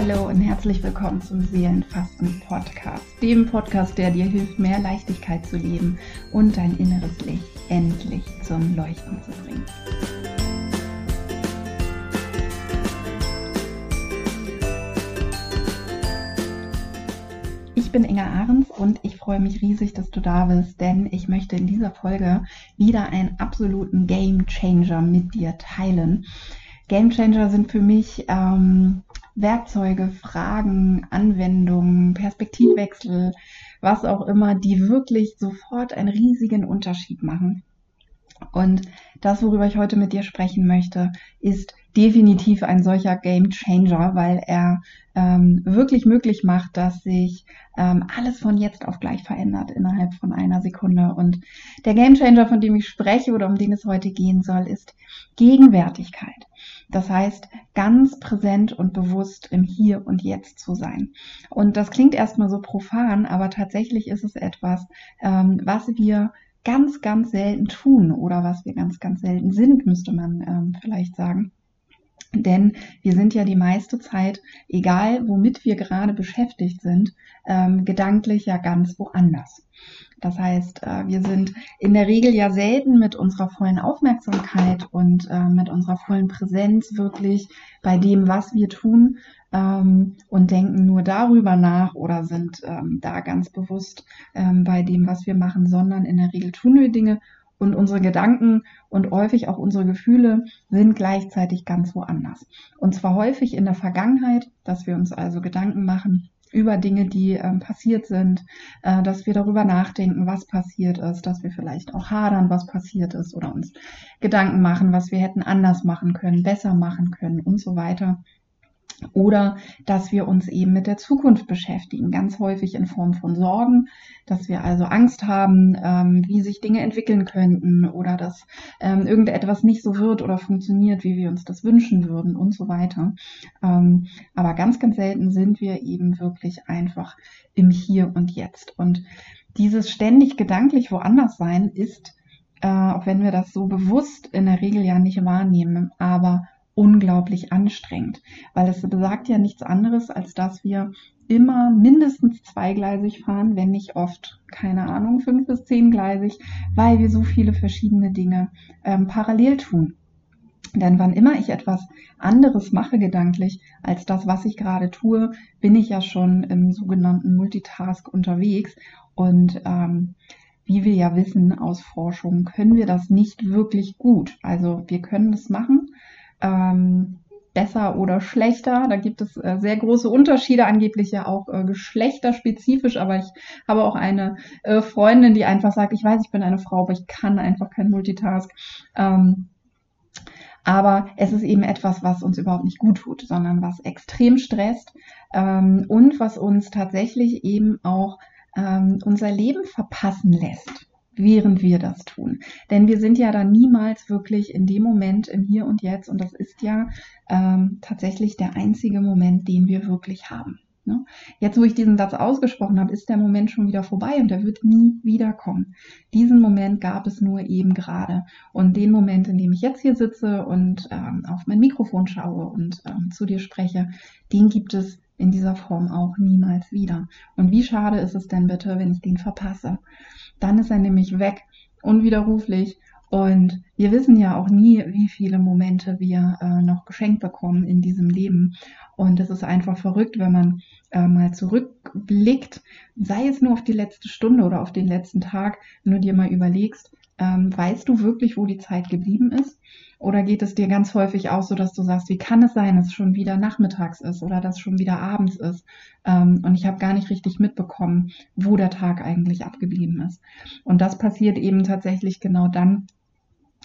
Hallo und herzlich willkommen zum Seelenfasten Podcast, dem Podcast, der dir hilft, mehr Leichtigkeit zu leben und dein inneres Licht endlich zum Leuchten zu bringen. Ich bin Inga Ahrens und ich freue mich riesig, dass du da bist, denn ich möchte in dieser Folge wieder einen absoluten Game Changer mit dir teilen. Game Changer sind für mich ähm, Werkzeuge, Fragen, Anwendungen, Perspektivwechsel, was auch immer, die wirklich sofort einen riesigen Unterschied machen. Und das, worüber ich heute mit dir sprechen möchte, ist definitiv ein solcher Game Changer, weil er ähm, wirklich möglich macht, dass sich ähm, alles von jetzt auf gleich verändert innerhalb von einer Sekunde. Und der Game Changer, von dem ich spreche oder um den es heute gehen soll, ist Gegenwärtigkeit. Das heißt, ganz präsent und bewusst im Hier und Jetzt zu sein. Und das klingt erstmal so profan, aber tatsächlich ist es etwas, ähm, was wir ganz, ganz selten tun oder was wir ganz, ganz selten sind, müsste man ähm, vielleicht sagen. Denn wir sind ja die meiste Zeit, egal womit wir gerade beschäftigt sind, ähm, gedanklich ja ganz woanders. Das heißt, äh, wir sind in der Regel ja selten mit unserer vollen Aufmerksamkeit und äh, mit unserer vollen Präsenz wirklich bei dem, was wir tun ähm, und denken nur darüber nach oder sind ähm, da ganz bewusst ähm, bei dem, was wir machen, sondern in der Regel tun wir Dinge und unsere Gedanken und häufig auch unsere Gefühle sind gleichzeitig ganz woanders. Und zwar häufig in der Vergangenheit, dass wir uns also Gedanken machen über Dinge, die ähm, passiert sind, äh, dass wir darüber nachdenken, was passiert ist, dass wir vielleicht auch hadern, was passiert ist oder uns Gedanken machen, was wir hätten anders machen können, besser machen können und so weiter. Oder dass wir uns eben mit der Zukunft beschäftigen, ganz häufig in Form von Sorgen, dass wir also Angst haben, ähm, wie sich Dinge entwickeln könnten oder dass ähm, irgendetwas nicht so wird oder funktioniert, wie wir uns das wünschen würden und so weiter. Ähm, aber ganz, ganz selten sind wir eben wirklich einfach im Hier und Jetzt. Und dieses ständig gedanklich woanders sein ist, äh, auch wenn wir das so bewusst in der Regel ja nicht wahrnehmen, aber unglaublich anstrengend, weil es besagt ja nichts anderes, als dass wir immer mindestens zweigleisig fahren, wenn nicht oft, keine Ahnung, fünf bis zehngleisig, weil wir so viele verschiedene Dinge ähm, parallel tun. Denn wann immer ich etwas anderes mache gedanklich als das, was ich gerade tue, bin ich ja schon im sogenannten Multitask unterwegs. Und ähm, wie wir ja wissen aus Forschung, können wir das nicht wirklich gut. Also wir können das machen, ähm, besser oder schlechter. Da gibt es äh, sehr große Unterschiede, angeblich ja auch äh, geschlechterspezifisch, aber ich habe auch eine äh, Freundin, die einfach sagt, ich weiß, ich bin eine Frau, aber ich kann einfach kein Multitask. Ähm, aber es ist eben etwas, was uns überhaupt nicht gut tut, sondern was extrem stresst ähm, und was uns tatsächlich eben auch ähm, unser Leben verpassen lässt während wir das tun. Denn wir sind ja dann niemals wirklich in dem Moment im Hier und Jetzt und das ist ja ähm, tatsächlich der einzige Moment, den wir wirklich haben. Ne? Jetzt, wo ich diesen Satz ausgesprochen habe, ist der Moment schon wieder vorbei und er wird nie wiederkommen. Diesen Moment gab es nur eben gerade. Und den Moment, in dem ich jetzt hier sitze und ähm, auf mein Mikrofon schaue und ähm, zu dir spreche, den gibt es in dieser Form auch niemals wieder. Und wie schade ist es denn bitte, wenn ich den verpasse? Dann ist er nämlich weg, unwiderruflich. Und wir wissen ja auch nie, wie viele Momente wir äh, noch geschenkt bekommen in diesem Leben. Und es ist einfach verrückt, wenn man äh, mal zurückblickt, sei es nur auf die letzte Stunde oder auf den letzten Tag, wenn du dir mal überlegst, ähm, weißt du wirklich, wo die Zeit geblieben ist? Oder geht es dir ganz häufig auch so, dass du sagst, wie kann es sein, dass es schon wieder nachmittags ist oder dass schon wieder abends ist? Ähm, und ich habe gar nicht richtig mitbekommen, wo der Tag eigentlich abgeblieben ist. Und das passiert eben tatsächlich genau dann,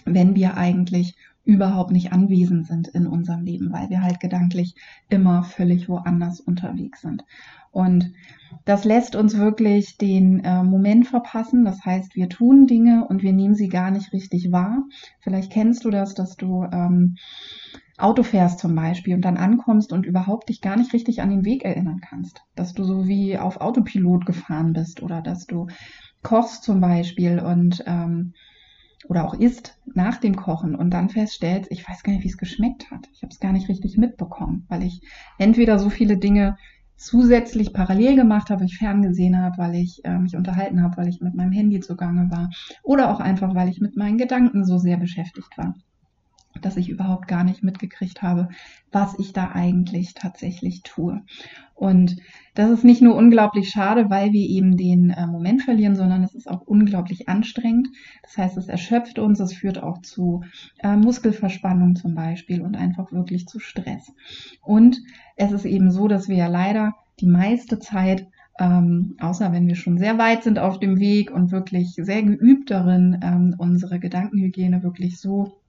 wenn wir eigentlich überhaupt nicht anwesend sind in unserem Leben, weil wir halt gedanklich immer völlig woanders unterwegs sind. Und das lässt uns wirklich den äh, Moment verpassen. Das heißt, wir tun Dinge und wir nehmen sie gar nicht richtig wahr. Vielleicht kennst du das, dass du ähm, Auto fährst zum Beispiel und dann ankommst und überhaupt dich gar nicht richtig an den Weg erinnern kannst. Dass du so wie auf Autopilot gefahren bist oder dass du kochst zum Beispiel und ähm, oder auch isst nach dem Kochen und dann feststellst, ich weiß gar nicht, wie es geschmeckt hat. Ich habe es gar nicht richtig mitbekommen, weil ich entweder so viele Dinge zusätzlich parallel gemacht habe, ich ferngesehen habe, weil ich äh, mich unterhalten habe, weil ich mit meinem Handy zugange war oder auch einfach, weil ich mit meinen Gedanken so sehr beschäftigt war dass ich überhaupt gar nicht mitgekriegt habe, was ich da eigentlich tatsächlich tue. Und das ist nicht nur unglaublich schade, weil wir eben den äh, Moment verlieren, sondern es ist auch unglaublich anstrengend. Das heißt, es erschöpft uns, es führt auch zu äh, Muskelverspannung zum Beispiel und einfach wirklich zu Stress. Und es ist eben so, dass wir ja leider die meiste Zeit ähm, außer wenn wir schon sehr weit sind auf dem Weg und wirklich sehr geübt darin, ähm, unsere Gedankenhygiene wirklich so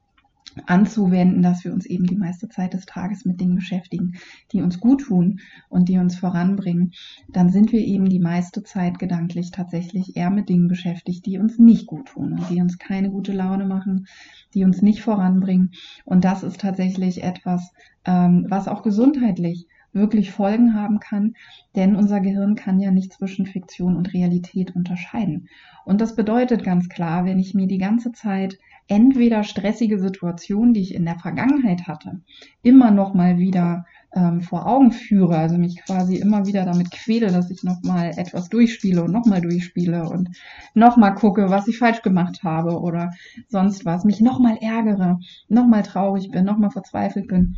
anzuwenden, dass wir uns eben die meiste Zeit des Tages mit Dingen beschäftigen, die uns gut tun und die uns voranbringen, dann sind wir eben die meiste Zeit gedanklich tatsächlich eher mit Dingen beschäftigt, die uns nicht gut tun und die uns keine gute Laune machen, die uns nicht voranbringen. Und das ist tatsächlich etwas, ähm, was auch gesundheitlich wirklich Folgen haben kann, denn unser Gehirn kann ja nicht zwischen Fiktion und Realität unterscheiden. Und das bedeutet ganz klar, wenn ich mir die ganze Zeit entweder stressige Situationen, die ich in der Vergangenheit hatte, immer noch mal wieder ähm, vor Augen führe, also mich quasi immer wieder damit quäle, dass ich noch mal etwas durchspiele und noch mal durchspiele und noch mal gucke, was ich falsch gemacht habe oder sonst was, mich noch mal ärgere, noch mal traurig bin, noch mal verzweifelt bin,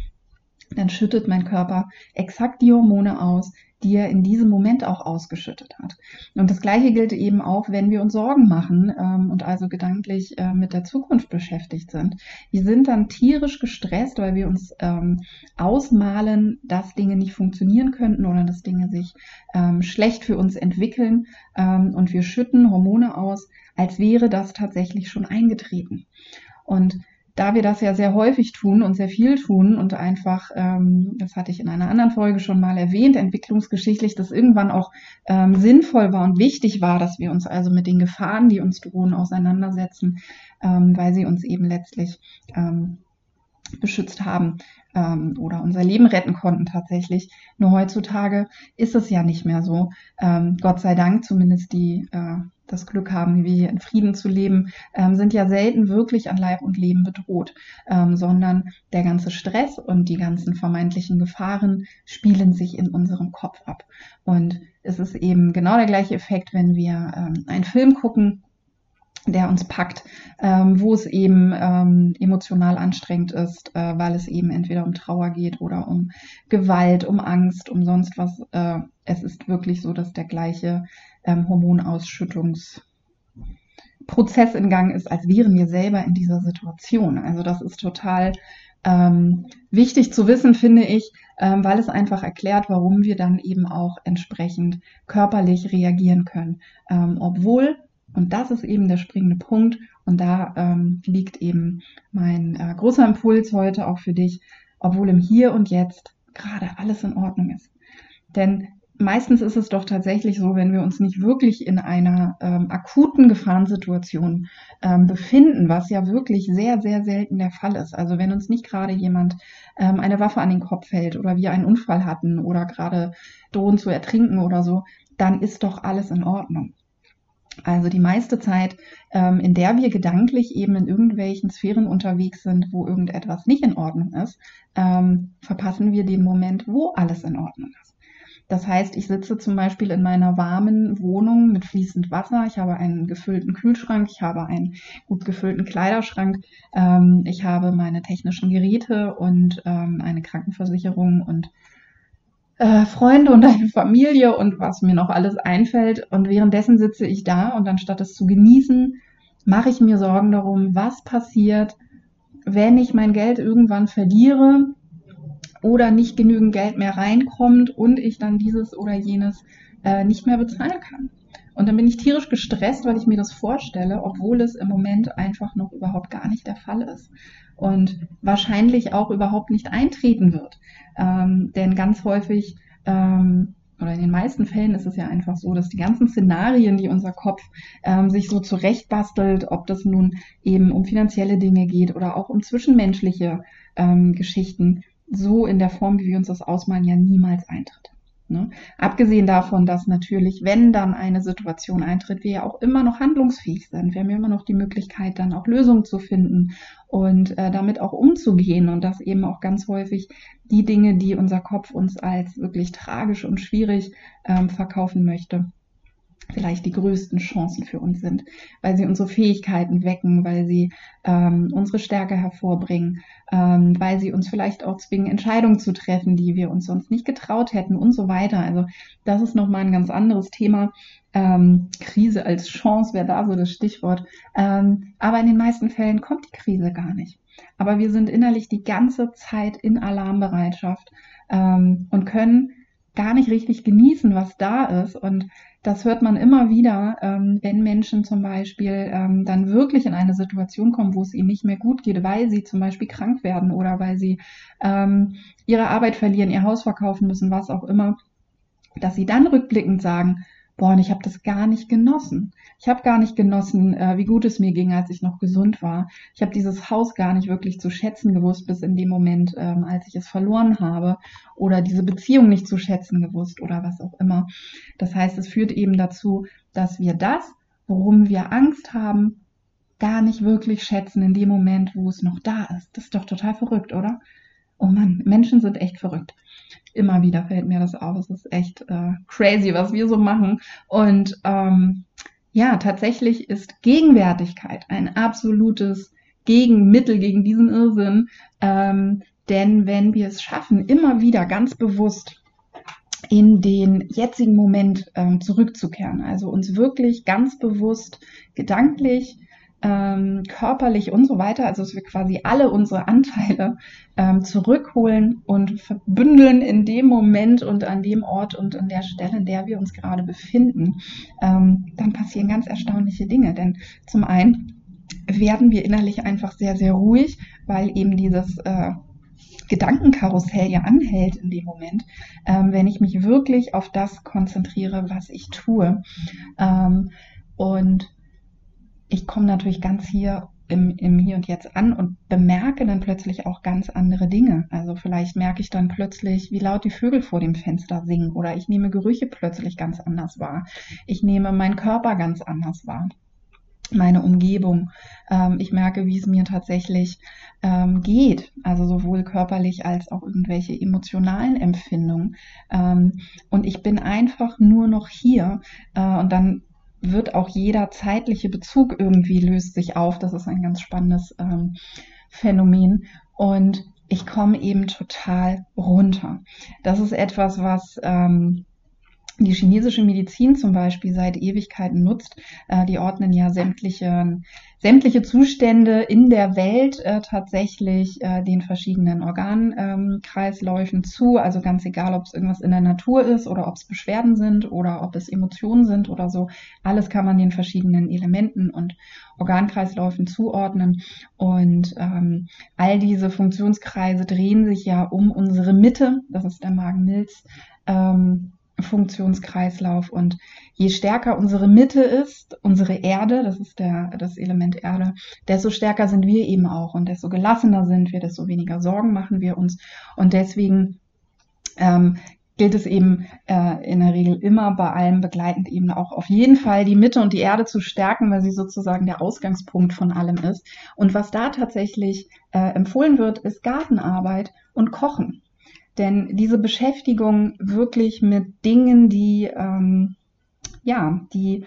dann schüttet mein Körper exakt die Hormone aus, die er in diesem Moment auch ausgeschüttet hat. Und das Gleiche gilt eben auch, wenn wir uns Sorgen machen ähm, und also gedanklich äh, mit der Zukunft beschäftigt sind. Wir sind dann tierisch gestresst, weil wir uns ähm, ausmalen, dass Dinge nicht funktionieren könnten oder dass Dinge sich ähm, schlecht für uns entwickeln ähm, und wir schütten Hormone aus, als wäre das tatsächlich schon eingetreten. Und da wir das ja sehr häufig tun und sehr viel tun und einfach, ähm, das hatte ich in einer anderen Folge schon mal erwähnt, entwicklungsgeschichtlich, das irgendwann auch ähm, sinnvoll war und wichtig war, dass wir uns also mit den Gefahren, die uns drohen, auseinandersetzen, ähm, weil sie uns eben letztlich ähm, beschützt haben ähm, oder unser Leben retten konnten tatsächlich. Nur heutzutage ist es ja nicht mehr so. Ähm, Gott sei Dank, zumindest die äh, das Glück haben, wie wir in Frieden zu leben, ähm, sind ja selten wirklich an Leib und Leben bedroht, ähm, sondern der ganze Stress und die ganzen vermeintlichen Gefahren spielen sich in unserem Kopf ab. Und es ist eben genau der gleiche Effekt, wenn wir ähm, einen Film gucken der uns packt, ähm, wo es eben ähm, emotional anstrengend ist, äh, weil es eben entweder um Trauer geht oder um Gewalt, um Angst, um sonst was. Äh, es ist wirklich so, dass der gleiche ähm, Hormonausschüttungsprozess in Gang ist, als wären wir selber in dieser Situation. Also das ist total ähm, wichtig zu wissen, finde ich, ähm, weil es einfach erklärt, warum wir dann eben auch entsprechend körperlich reagieren können, ähm, obwohl und das ist eben der springende Punkt. Und da ähm, liegt eben mein äh, großer Impuls heute auch für dich, obwohl im Hier und Jetzt gerade alles in Ordnung ist. Denn meistens ist es doch tatsächlich so, wenn wir uns nicht wirklich in einer ähm, akuten Gefahrensituation ähm, befinden, was ja wirklich sehr, sehr selten der Fall ist. Also wenn uns nicht gerade jemand ähm, eine Waffe an den Kopf hält oder wir einen Unfall hatten oder gerade drohen zu ertrinken oder so, dann ist doch alles in Ordnung. Also die meiste Zeit, ähm, in der wir gedanklich eben in irgendwelchen Sphären unterwegs sind, wo irgendetwas nicht in Ordnung ist, ähm, verpassen wir den Moment, wo alles in Ordnung ist. Das heißt, ich sitze zum Beispiel in meiner warmen Wohnung mit fließend Wasser. Ich habe einen gefüllten Kühlschrank, ich habe einen gut gefüllten Kleiderschrank, ähm, ich habe meine technischen Geräte und ähm, eine Krankenversicherung und äh, Freunde und eine Familie und was mir noch alles einfällt. Und währenddessen sitze ich da und anstatt es zu genießen, mache ich mir Sorgen darum, was passiert, wenn ich mein Geld irgendwann verliere oder nicht genügend Geld mehr reinkommt und ich dann dieses oder jenes äh, nicht mehr bezahlen kann. Und dann bin ich tierisch gestresst, weil ich mir das vorstelle, obwohl es im Moment einfach noch überhaupt gar nicht der Fall ist. Und wahrscheinlich auch überhaupt nicht eintreten wird. Ähm, denn ganz häufig ähm, oder in den meisten Fällen ist es ja einfach so, dass die ganzen Szenarien, die unser Kopf ähm, sich so zurechtbastelt, ob das nun eben um finanzielle Dinge geht oder auch um zwischenmenschliche ähm, Geschichten, so in der Form, wie wir uns das ausmalen, ja niemals eintritt. Ne? Abgesehen davon, dass natürlich, wenn dann eine Situation eintritt, wir ja auch immer noch handlungsfähig sind. Wir haben ja immer noch die Möglichkeit, dann auch Lösungen zu finden und äh, damit auch umzugehen und das eben auch ganz häufig die Dinge, die unser Kopf uns als wirklich tragisch und schwierig ähm, verkaufen möchte, vielleicht die größten Chancen für uns sind, weil sie unsere Fähigkeiten wecken, weil sie ähm, unsere Stärke hervorbringen, ähm, weil sie uns vielleicht auch zwingen, Entscheidungen zu treffen, die wir uns sonst nicht getraut hätten und so weiter. Also das ist nochmal ein ganz anderes Thema. Ähm, Krise als Chance wäre da so das Stichwort. Ähm, aber in den meisten Fällen kommt die Krise gar nicht. Aber wir sind innerlich die ganze Zeit in Alarmbereitschaft ähm, und können gar nicht richtig genießen, was da ist. Und das hört man immer wieder, ähm, wenn Menschen zum Beispiel ähm, dann wirklich in eine Situation kommen, wo es ihnen nicht mehr gut geht, weil sie zum Beispiel krank werden oder weil sie ähm, ihre Arbeit verlieren, ihr Haus verkaufen müssen, was auch immer, dass sie dann rückblickend sagen, boah, und ich habe das gar nicht genossen. Ich habe gar nicht genossen, äh, wie gut es mir ging, als ich noch gesund war. Ich habe dieses Haus gar nicht wirklich zu schätzen gewusst, bis in dem Moment, ähm, als ich es verloren habe oder diese Beziehung nicht zu schätzen gewusst oder was auch immer. Das heißt, es führt eben dazu, dass wir das, worum wir Angst haben, gar nicht wirklich schätzen in dem Moment, wo es noch da ist. Das ist doch total verrückt, oder? Oh Mann, Menschen sind echt verrückt. Immer wieder fällt mir das auf. Es ist echt äh, crazy, was wir so machen. Und ähm, ja, tatsächlich ist Gegenwärtigkeit ein absolutes Gegenmittel gegen diesen Irrsinn. Ähm, denn wenn wir es schaffen, immer wieder ganz bewusst in den jetzigen Moment ähm, zurückzukehren, also uns wirklich ganz bewusst gedanklich ähm, körperlich und so weiter, also dass wir quasi alle unsere Anteile ähm, zurückholen und verbündeln in dem Moment und an dem Ort und an der Stelle, in der wir uns gerade befinden, ähm, dann passieren ganz erstaunliche Dinge. Denn zum einen werden wir innerlich einfach sehr, sehr ruhig, weil eben dieses äh, Gedankenkarussell ja anhält in dem Moment, ähm, wenn ich mich wirklich auf das konzentriere, was ich tue. Ähm, und ich komme natürlich ganz hier im, im Hier und Jetzt an und bemerke dann plötzlich auch ganz andere Dinge. Also vielleicht merke ich dann plötzlich, wie laut die Vögel vor dem Fenster singen oder ich nehme Gerüche plötzlich ganz anders wahr. Ich nehme meinen Körper ganz anders wahr meine Umgebung. Ähm, ich merke, wie es mir tatsächlich ähm, geht, also sowohl körperlich als auch irgendwelche emotionalen Empfindungen. Ähm, und ich bin einfach nur noch hier. Äh, und dann wird auch jeder zeitliche Bezug irgendwie löst sich auf. Das ist ein ganz spannendes ähm, Phänomen. Und ich komme eben total runter. Das ist etwas, was ähm, die chinesische Medizin zum Beispiel seit Ewigkeiten nutzt. Äh, die ordnen ja sämtliche, sämtliche Zustände in der Welt äh, tatsächlich äh, den verschiedenen Organkreisläufen zu. Also ganz egal, ob es irgendwas in der Natur ist oder ob es Beschwerden sind oder ob es Emotionen sind oder so. Alles kann man den verschiedenen Elementen und Organkreisläufen zuordnen. Und ähm, all diese Funktionskreise drehen sich ja um unsere Mitte. Das ist der Magenmilz. Ähm, Funktionskreislauf. Und je stärker unsere Mitte ist, unsere Erde, das ist der, das Element Erde, desto stärker sind wir eben auch und desto gelassener sind wir, desto weniger Sorgen machen wir uns. Und deswegen ähm, gilt es eben äh, in der Regel immer bei allem begleitend eben auch auf jeden Fall die Mitte und die Erde zu stärken, weil sie sozusagen der Ausgangspunkt von allem ist. Und was da tatsächlich äh, empfohlen wird, ist Gartenarbeit und Kochen. Denn diese Beschäftigung wirklich mit Dingen, die, ähm, ja, die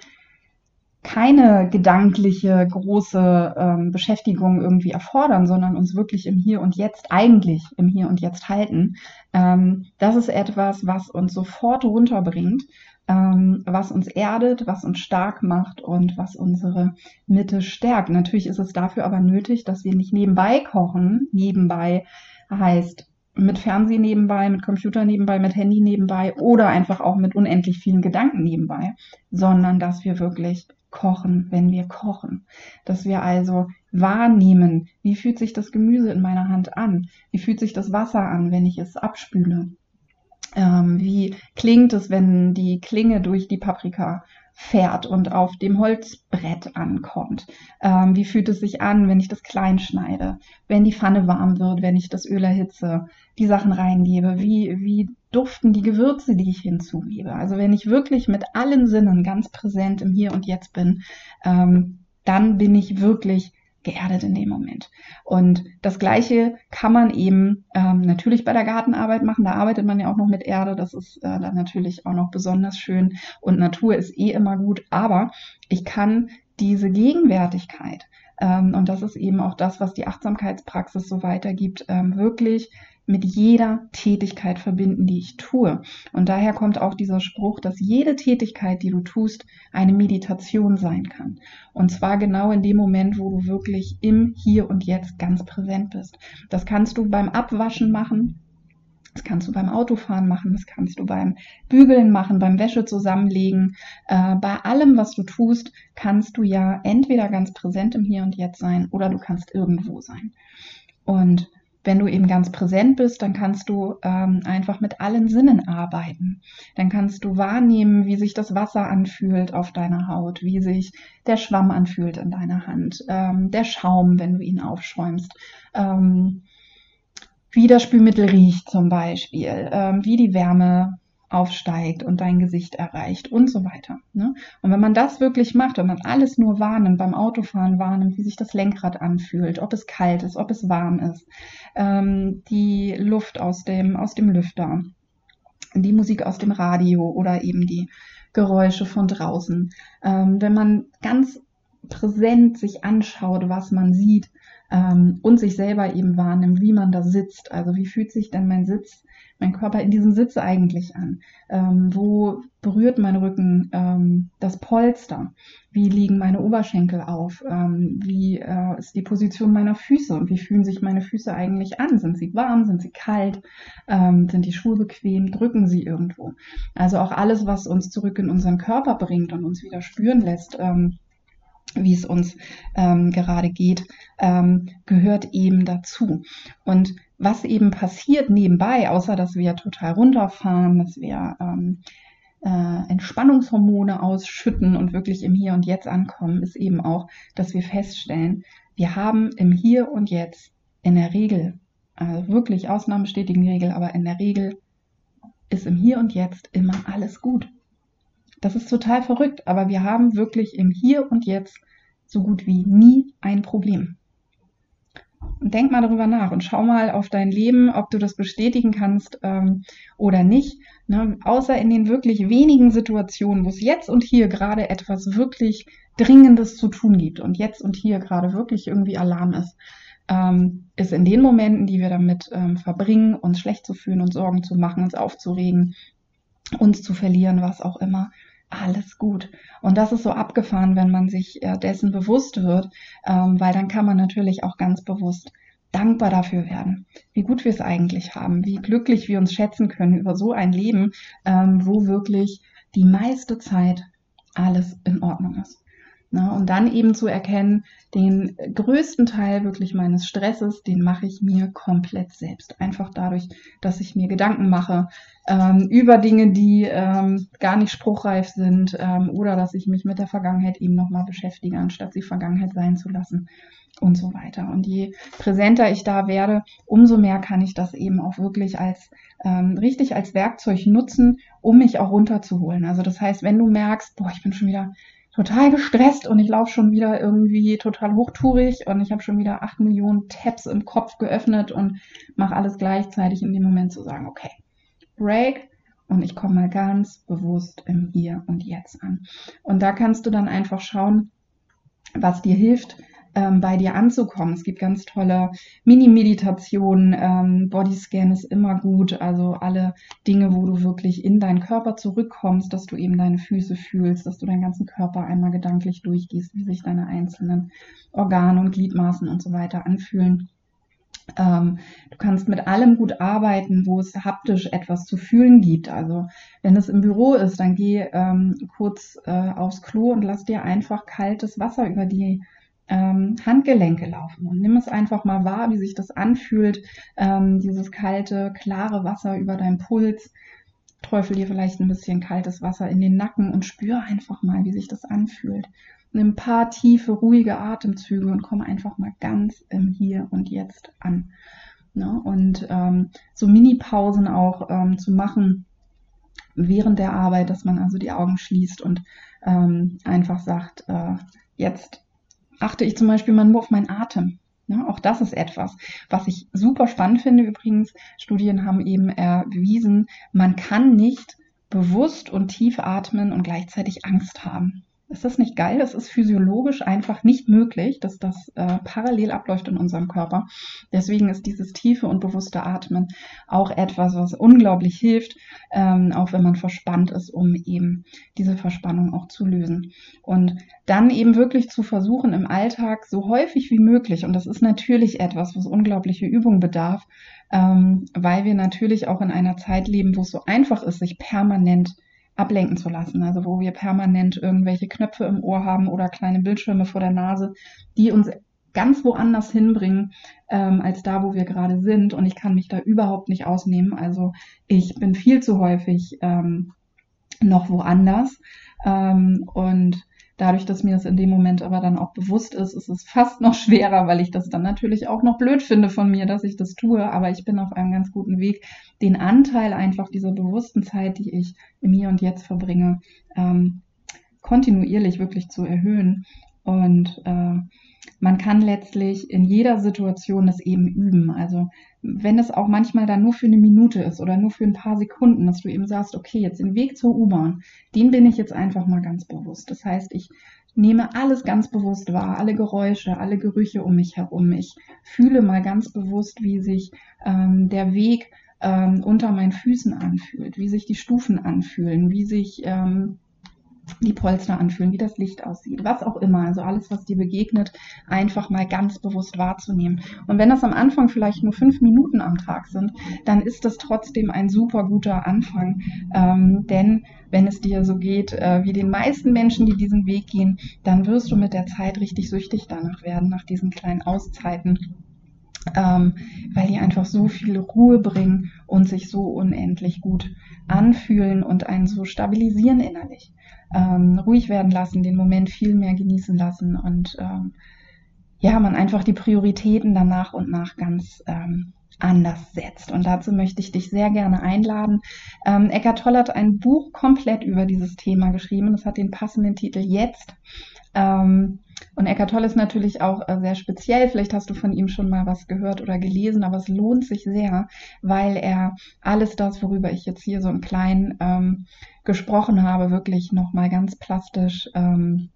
keine gedankliche große ähm, Beschäftigung irgendwie erfordern, sondern uns wirklich im Hier und Jetzt, eigentlich im Hier und Jetzt halten. Ähm, das ist etwas, was uns sofort runterbringt, ähm, was uns erdet, was uns stark macht und was unsere Mitte stärkt. Natürlich ist es dafür aber nötig, dass wir nicht nebenbei kochen. Nebenbei heißt mit Fernsehen nebenbei, mit Computer nebenbei, mit Handy nebenbei oder einfach auch mit unendlich vielen Gedanken nebenbei, sondern dass wir wirklich kochen, wenn wir kochen. Dass wir also wahrnehmen, wie fühlt sich das Gemüse in meiner Hand an? Wie fühlt sich das Wasser an, wenn ich es abspüle? Ähm, wie klingt es, wenn die Klinge durch die Paprika fährt und auf dem Holzbrett ankommt. Ähm, wie fühlt es sich an, wenn ich das klein schneide, wenn die Pfanne warm wird, wenn ich das Öl erhitze, die Sachen reingebe, wie, wie duften die Gewürze, die ich hinzugebe. Also wenn ich wirklich mit allen Sinnen ganz präsent im Hier und Jetzt bin, ähm, dann bin ich wirklich geerdet in dem Moment. Und das Gleiche kann man eben ähm, natürlich bei der Gartenarbeit machen. Da arbeitet man ja auch noch mit Erde. Das ist äh, dann natürlich auch noch besonders schön. Und Natur ist eh immer gut. Aber ich kann diese Gegenwärtigkeit, ähm, und das ist eben auch das, was die Achtsamkeitspraxis so weitergibt, ähm, wirklich mit jeder Tätigkeit verbinden, die ich tue. Und daher kommt auch dieser Spruch, dass jede Tätigkeit, die du tust, eine Meditation sein kann. Und zwar genau in dem Moment, wo du wirklich im Hier und Jetzt ganz präsent bist. Das kannst du beim Abwaschen machen. Das kannst du beim Autofahren machen, das kannst du beim Bügeln machen, beim Wäsche zusammenlegen. Äh, bei allem, was du tust, kannst du ja entweder ganz präsent im Hier und Jetzt sein oder du kannst irgendwo sein. Und wenn du eben ganz präsent bist, dann kannst du ähm, einfach mit allen Sinnen arbeiten. Dann kannst du wahrnehmen, wie sich das Wasser anfühlt auf deiner Haut, wie sich der Schwamm anfühlt in deiner Hand, ähm, der Schaum, wenn du ihn aufschäumst, ähm, wie das Spülmittel riecht zum Beispiel, ähm, wie die Wärme aufsteigt und dein Gesicht erreicht und so weiter. Ne? Und wenn man das wirklich macht, wenn man alles nur wahrnimmt, beim Autofahren wahrnimmt, wie sich das Lenkrad anfühlt, ob es kalt ist, ob es warm ist, ähm, die Luft aus dem, aus dem Lüfter, die Musik aus dem Radio oder eben die Geräusche von draußen. Ähm, wenn man ganz präsent sich anschaut, was man sieht ähm, und sich selber eben wahrnimmt, wie man da sitzt. Also wie fühlt sich denn mein Sitz mein Körper in diesem Sitz eigentlich an? Ähm, wo berührt mein Rücken ähm, das Polster? Wie liegen meine Oberschenkel auf? Ähm, wie äh, ist die Position meiner Füße und wie fühlen sich meine Füße eigentlich an? Sind sie warm? Sind sie kalt? Ähm, sind die Schuhe bequem? Drücken sie irgendwo? Also auch alles, was uns zurück in unseren Körper bringt und uns wieder spüren lässt ähm, wie es uns ähm, gerade geht, ähm, gehört eben dazu. Und was eben passiert nebenbei, außer dass wir total runterfahren, dass wir ähm, äh, Entspannungshormone ausschütten und wirklich im Hier und Jetzt ankommen, ist eben auch, dass wir feststellen, wir haben im Hier und Jetzt in der Regel, also wirklich die Regel, aber in der Regel ist im Hier und Jetzt immer alles gut. Das ist total verrückt, aber wir haben wirklich im Hier und Jetzt so gut wie nie ein Problem. Und denk mal darüber nach und schau mal auf dein Leben, ob du das bestätigen kannst ähm, oder nicht. Ne? Außer in den wirklich wenigen Situationen, wo es jetzt und hier gerade etwas wirklich Dringendes zu tun gibt und jetzt und hier gerade wirklich irgendwie Alarm ist, ähm, ist in den Momenten, die wir damit ähm, verbringen, uns schlecht zu fühlen, uns Sorgen zu machen, uns aufzuregen, uns zu verlieren, was auch immer, alles gut. Und das ist so abgefahren, wenn man sich äh, dessen bewusst wird, ähm, weil dann kann man natürlich auch ganz bewusst dankbar dafür werden, wie gut wir es eigentlich haben, wie glücklich wir uns schätzen können über so ein Leben, ähm, wo wirklich die meiste Zeit alles in Ordnung ist. Ne? Und dann eben zu erkennen, den größten Teil wirklich meines Stresses, den mache ich mir komplett selbst. Einfach dadurch, dass ich mir Gedanken mache ähm, über Dinge, die ähm, gar nicht spruchreif sind ähm, oder dass ich mich mit der Vergangenheit eben nochmal beschäftige, anstatt sie Vergangenheit sein zu lassen und so weiter. Und je präsenter ich da werde, umso mehr kann ich das eben auch wirklich als ähm, richtig als Werkzeug nutzen, um mich auch runterzuholen. Also das heißt, wenn du merkst, boah, ich bin schon wieder total gestresst und ich laufe schon wieder irgendwie total hochtourig und ich habe schon wieder acht Millionen Tabs im Kopf geöffnet und mache alles gleichzeitig in dem Moment zu sagen, okay, Break und ich komme mal ganz bewusst im Hier und Jetzt an. Und da kannst du dann einfach schauen, was dir hilft, ähm, bei dir anzukommen. Es gibt ganz tolle Mini-Meditationen, ähm, Bodyscan ist immer gut, also alle Dinge, wo du wirklich in deinen Körper zurückkommst, dass du eben deine Füße fühlst, dass du deinen ganzen Körper einmal gedanklich durchgehst, wie sich deine einzelnen Organe und Gliedmaßen und so weiter anfühlen. Ähm, du kannst mit allem gut arbeiten, wo es haptisch etwas zu fühlen gibt. Also wenn es im Büro ist, dann geh ähm, kurz äh, aufs Klo und lass dir einfach kaltes Wasser über die ähm, Handgelenke laufen und nimm es einfach mal wahr, wie sich das anfühlt, ähm, dieses kalte, klare Wasser über deinen Puls. Träufel dir vielleicht ein bisschen kaltes Wasser in den Nacken und spür einfach mal, wie sich das anfühlt. Nimm ein paar tiefe, ruhige Atemzüge und komm einfach mal ganz im Hier und Jetzt an. Ne? Und ähm, so Mini-Pausen auch ähm, zu machen während der Arbeit, dass man also die Augen schließt und ähm, einfach sagt, äh, jetzt achte ich zum Beispiel mal nur auf meinen Atem. Ja, auch das ist etwas, was ich super spannend finde. Übrigens, Studien haben eben erwiesen, man kann nicht bewusst und tief atmen und gleichzeitig Angst haben. Ist das nicht geil? Das ist physiologisch einfach nicht möglich, dass das äh, parallel abläuft in unserem Körper. Deswegen ist dieses tiefe und bewusste Atmen auch etwas, was unglaublich hilft, ähm, auch wenn man verspannt ist, um eben diese Verspannung auch zu lösen. Und dann eben wirklich zu versuchen, im Alltag so häufig wie möglich, und das ist natürlich etwas, was unglaubliche Übung bedarf, ähm, weil wir natürlich auch in einer Zeit leben, wo es so einfach ist, sich permanent ablenken zu lassen. Also wo wir permanent irgendwelche Knöpfe im Ohr haben oder kleine Bildschirme vor der Nase, die uns ganz woanders hinbringen, ähm, als da, wo wir gerade sind. Und ich kann mich da überhaupt nicht ausnehmen. Also ich bin viel zu häufig ähm, noch woanders. Ähm, und Dadurch, dass mir das in dem Moment aber dann auch bewusst ist, ist es fast noch schwerer, weil ich das dann natürlich auch noch blöd finde von mir, dass ich das tue. Aber ich bin auf einem ganz guten Weg, den Anteil einfach dieser bewussten Zeit, die ich im Hier und Jetzt verbringe, ähm, kontinuierlich wirklich zu erhöhen. Und äh, man kann letztlich in jeder Situation das eben üben. Also wenn es auch manchmal dann nur für eine Minute ist oder nur für ein paar Sekunden, dass du eben sagst, okay, jetzt den Weg zur U-Bahn, den bin ich jetzt einfach mal ganz bewusst. Das heißt, ich nehme alles ganz bewusst wahr, alle Geräusche, alle Gerüche um mich herum. Ich fühle mal ganz bewusst, wie sich ähm, der Weg ähm, unter meinen Füßen anfühlt, wie sich die Stufen anfühlen, wie sich ähm, die Polster anfühlen, wie das Licht aussieht, was auch immer. Also alles, was dir begegnet, einfach mal ganz bewusst wahrzunehmen. Und wenn das am Anfang vielleicht nur fünf Minuten am Tag sind, dann ist das trotzdem ein super guter Anfang. Ähm, denn wenn es dir so geht äh, wie den meisten Menschen, die diesen Weg gehen, dann wirst du mit der Zeit richtig süchtig danach werden, nach diesen kleinen Auszeiten. Ähm, weil die einfach so viel Ruhe bringen und sich so unendlich gut anfühlen und einen so stabilisieren innerlich ähm, ruhig werden lassen, den Moment viel mehr genießen lassen und ähm, ja, man einfach die Prioritäten dann nach und nach ganz ähm, anders setzt. Und dazu möchte ich dich sehr gerne einladen. Ähm, Eckart Toll hat ein Buch komplett über dieses Thema geschrieben. Das hat den passenden Titel Jetzt. Ähm, und Eckart Tolle ist natürlich auch äh, sehr speziell. Vielleicht hast du von ihm schon mal was gehört oder gelesen, aber es lohnt sich sehr, weil er alles das, worüber ich jetzt hier so im Kleinen ähm, gesprochen habe, wirklich nochmal ganz plastisch ähm,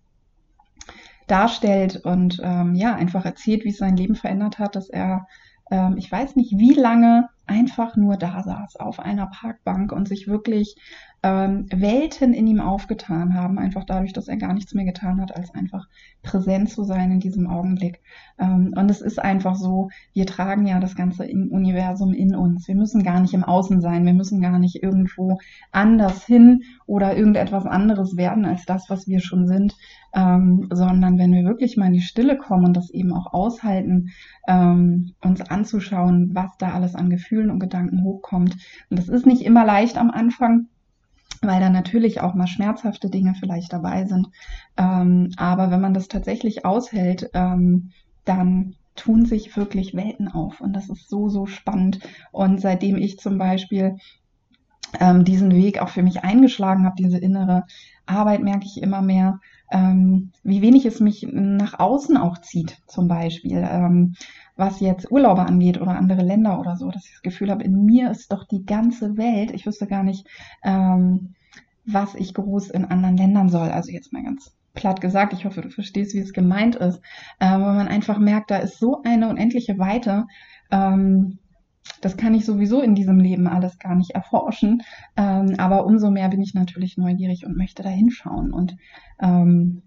darstellt und ähm, ja, einfach erzählt, wie es sein Leben verändert hat, dass er, ähm, ich weiß nicht, wie lange einfach nur da saß auf einer Parkbank und sich wirklich ähm, Welten in ihm aufgetan haben, einfach dadurch, dass er gar nichts mehr getan hat, als einfach präsent zu sein in diesem Augenblick. Ähm, und es ist einfach so, wir tragen ja das ganze Universum in uns. Wir müssen gar nicht im Außen sein, wir müssen gar nicht irgendwo anders hin oder irgendetwas anderes werden als das, was wir schon sind, ähm, sondern wenn wir wirklich mal in die Stille kommen und das eben auch aushalten, uns anzuschauen, was da alles an Gefühlen und Gedanken hochkommt. Und das ist nicht immer leicht am Anfang weil da natürlich auch mal schmerzhafte Dinge vielleicht dabei sind. Ähm, aber wenn man das tatsächlich aushält, ähm, dann tun sich wirklich Welten auf. Und das ist so, so spannend. Und seitdem ich zum Beispiel ähm, diesen Weg auch für mich eingeschlagen habe, diese innere Arbeit, merke ich immer mehr, ähm, wie wenig es mich nach außen auch zieht, zum Beispiel. Ähm, was jetzt Urlaube angeht oder andere Länder oder so, dass ich das Gefühl habe, in mir ist doch die ganze Welt. Ich wüsste gar nicht, ähm, was ich groß in anderen Ländern soll. Also jetzt mal ganz platt gesagt, ich hoffe, du verstehst, wie es gemeint ist, äh, weil man einfach merkt, da ist so eine unendliche Weite. Ähm, das kann ich sowieso in diesem Leben alles gar nicht erforschen. Ähm, aber umso mehr bin ich natürlich neugierig und möchte da hinschauen. Und ähm,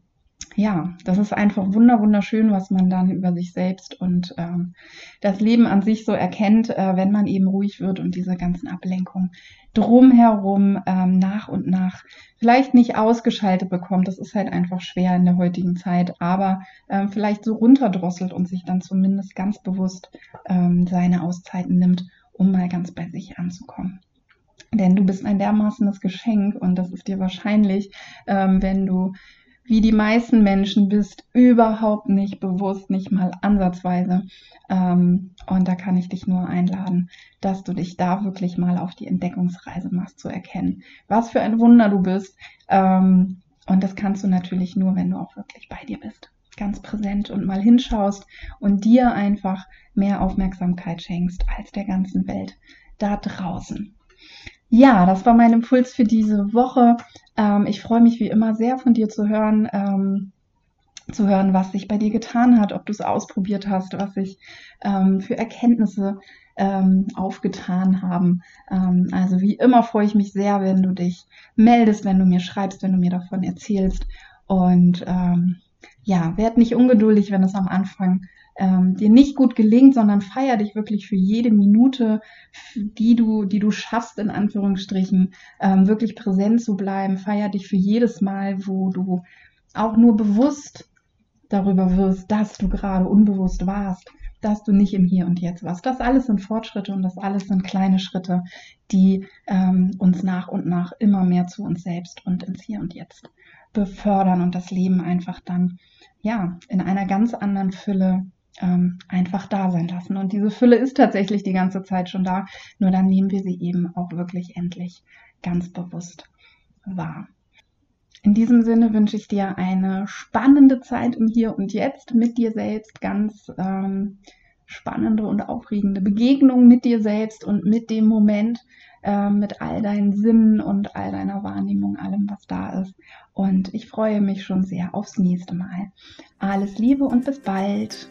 ja, das ist einfach wunder wunderschön, was man dann über sich selbst und ähm, das Leben an sich so erkennt, äh, wenn man eben ruhig wird und diese ganzen Ablenkungen drumherum ähm, nach und nach vielleicht nicht ausgeschaltet bekommt. Das ist halt einfach schwer in der heutigen Zeit, aber ähm, vielleicht so runterdrosselt und sich dann zumindest ganz bewusst ähm, seine Auszeiten nimmt, um mal ganz bei sich anzukommen. Denn du bist ein dermaßenes Geschenk und das ist dir wahrscheinlich, ähm, wenn du wie die meisten Menschen bist, überhaupt nicht bewusst, nicht mal ansatzweise. Ähm, und da kann ich dich nur einladen, dass du dich da wirklich mal auf die Entdeckungsreise machst, zu erkennen, was für ein Wunder du bist. Ähm, und das kannst du natürlich nur, wenn du auch wirklich bei dir bist, ganz präsent und mal hinschaust und dir einfach mehr Aufmerksamkeit schenkst als der ganzen Welt da draußen. Ja, das war mein Impuls für diese Woche. Ähm, ich freue mich wie immer sehr von dir zu hören, ähm, zu hören, was sich bei dir getan hat, ob du es ausprobiert hast, was sich ähm, für Erkenntnisse ähm, aufgetan haben. Ähm, also wie immer freue ich mich sehr, wenn du dich meldest, wenn du mir schreibst, wenn du mir davon erzählst. Und ähm, ja, werd nicht ungeduldig, wenn es am Anfang ähm, dir nicht gut gelingt, sondern feier dich wirklich für jede Minute, die du, die du schaffst, in Anführungsstrichen, ähm, wirklich präsent zu bleiben. Feier dich für jedes Mal, wo du auch nur bewusst darüber wirst, dass du gerade unbewusst warst, dass du nicht im Hier und Jetzt warst. Das alles sind Fortschritte und das alles sind kleine Schritte, die ähm, uns nach und nach immer mehr zu uns selbst und ins Hier und Jetzt befördern und das Leben einfach dann ja in einer ganz anderen Fülle ähm, einfach da sein lassen. Und diese Fülle ist tatsächlich die ganze Zeit schon da, nur dann nehmen wir sie eben auch wirklich endlich ganz bewusst wahr. In diesem Sinne wünsche ich dir eine spannende Zeit im Hier und Jetzt mit dir selbst, ganz ähm, spannende und aufregende Begegnung mit dir selbst und mit dem Moment, äh, mit all deinen Sinnen und all deiner Wahrnehmung, allem, was da ist. Und ich freue mich schon sehr aufs nächste Mal. Alles Liebe und bis bald.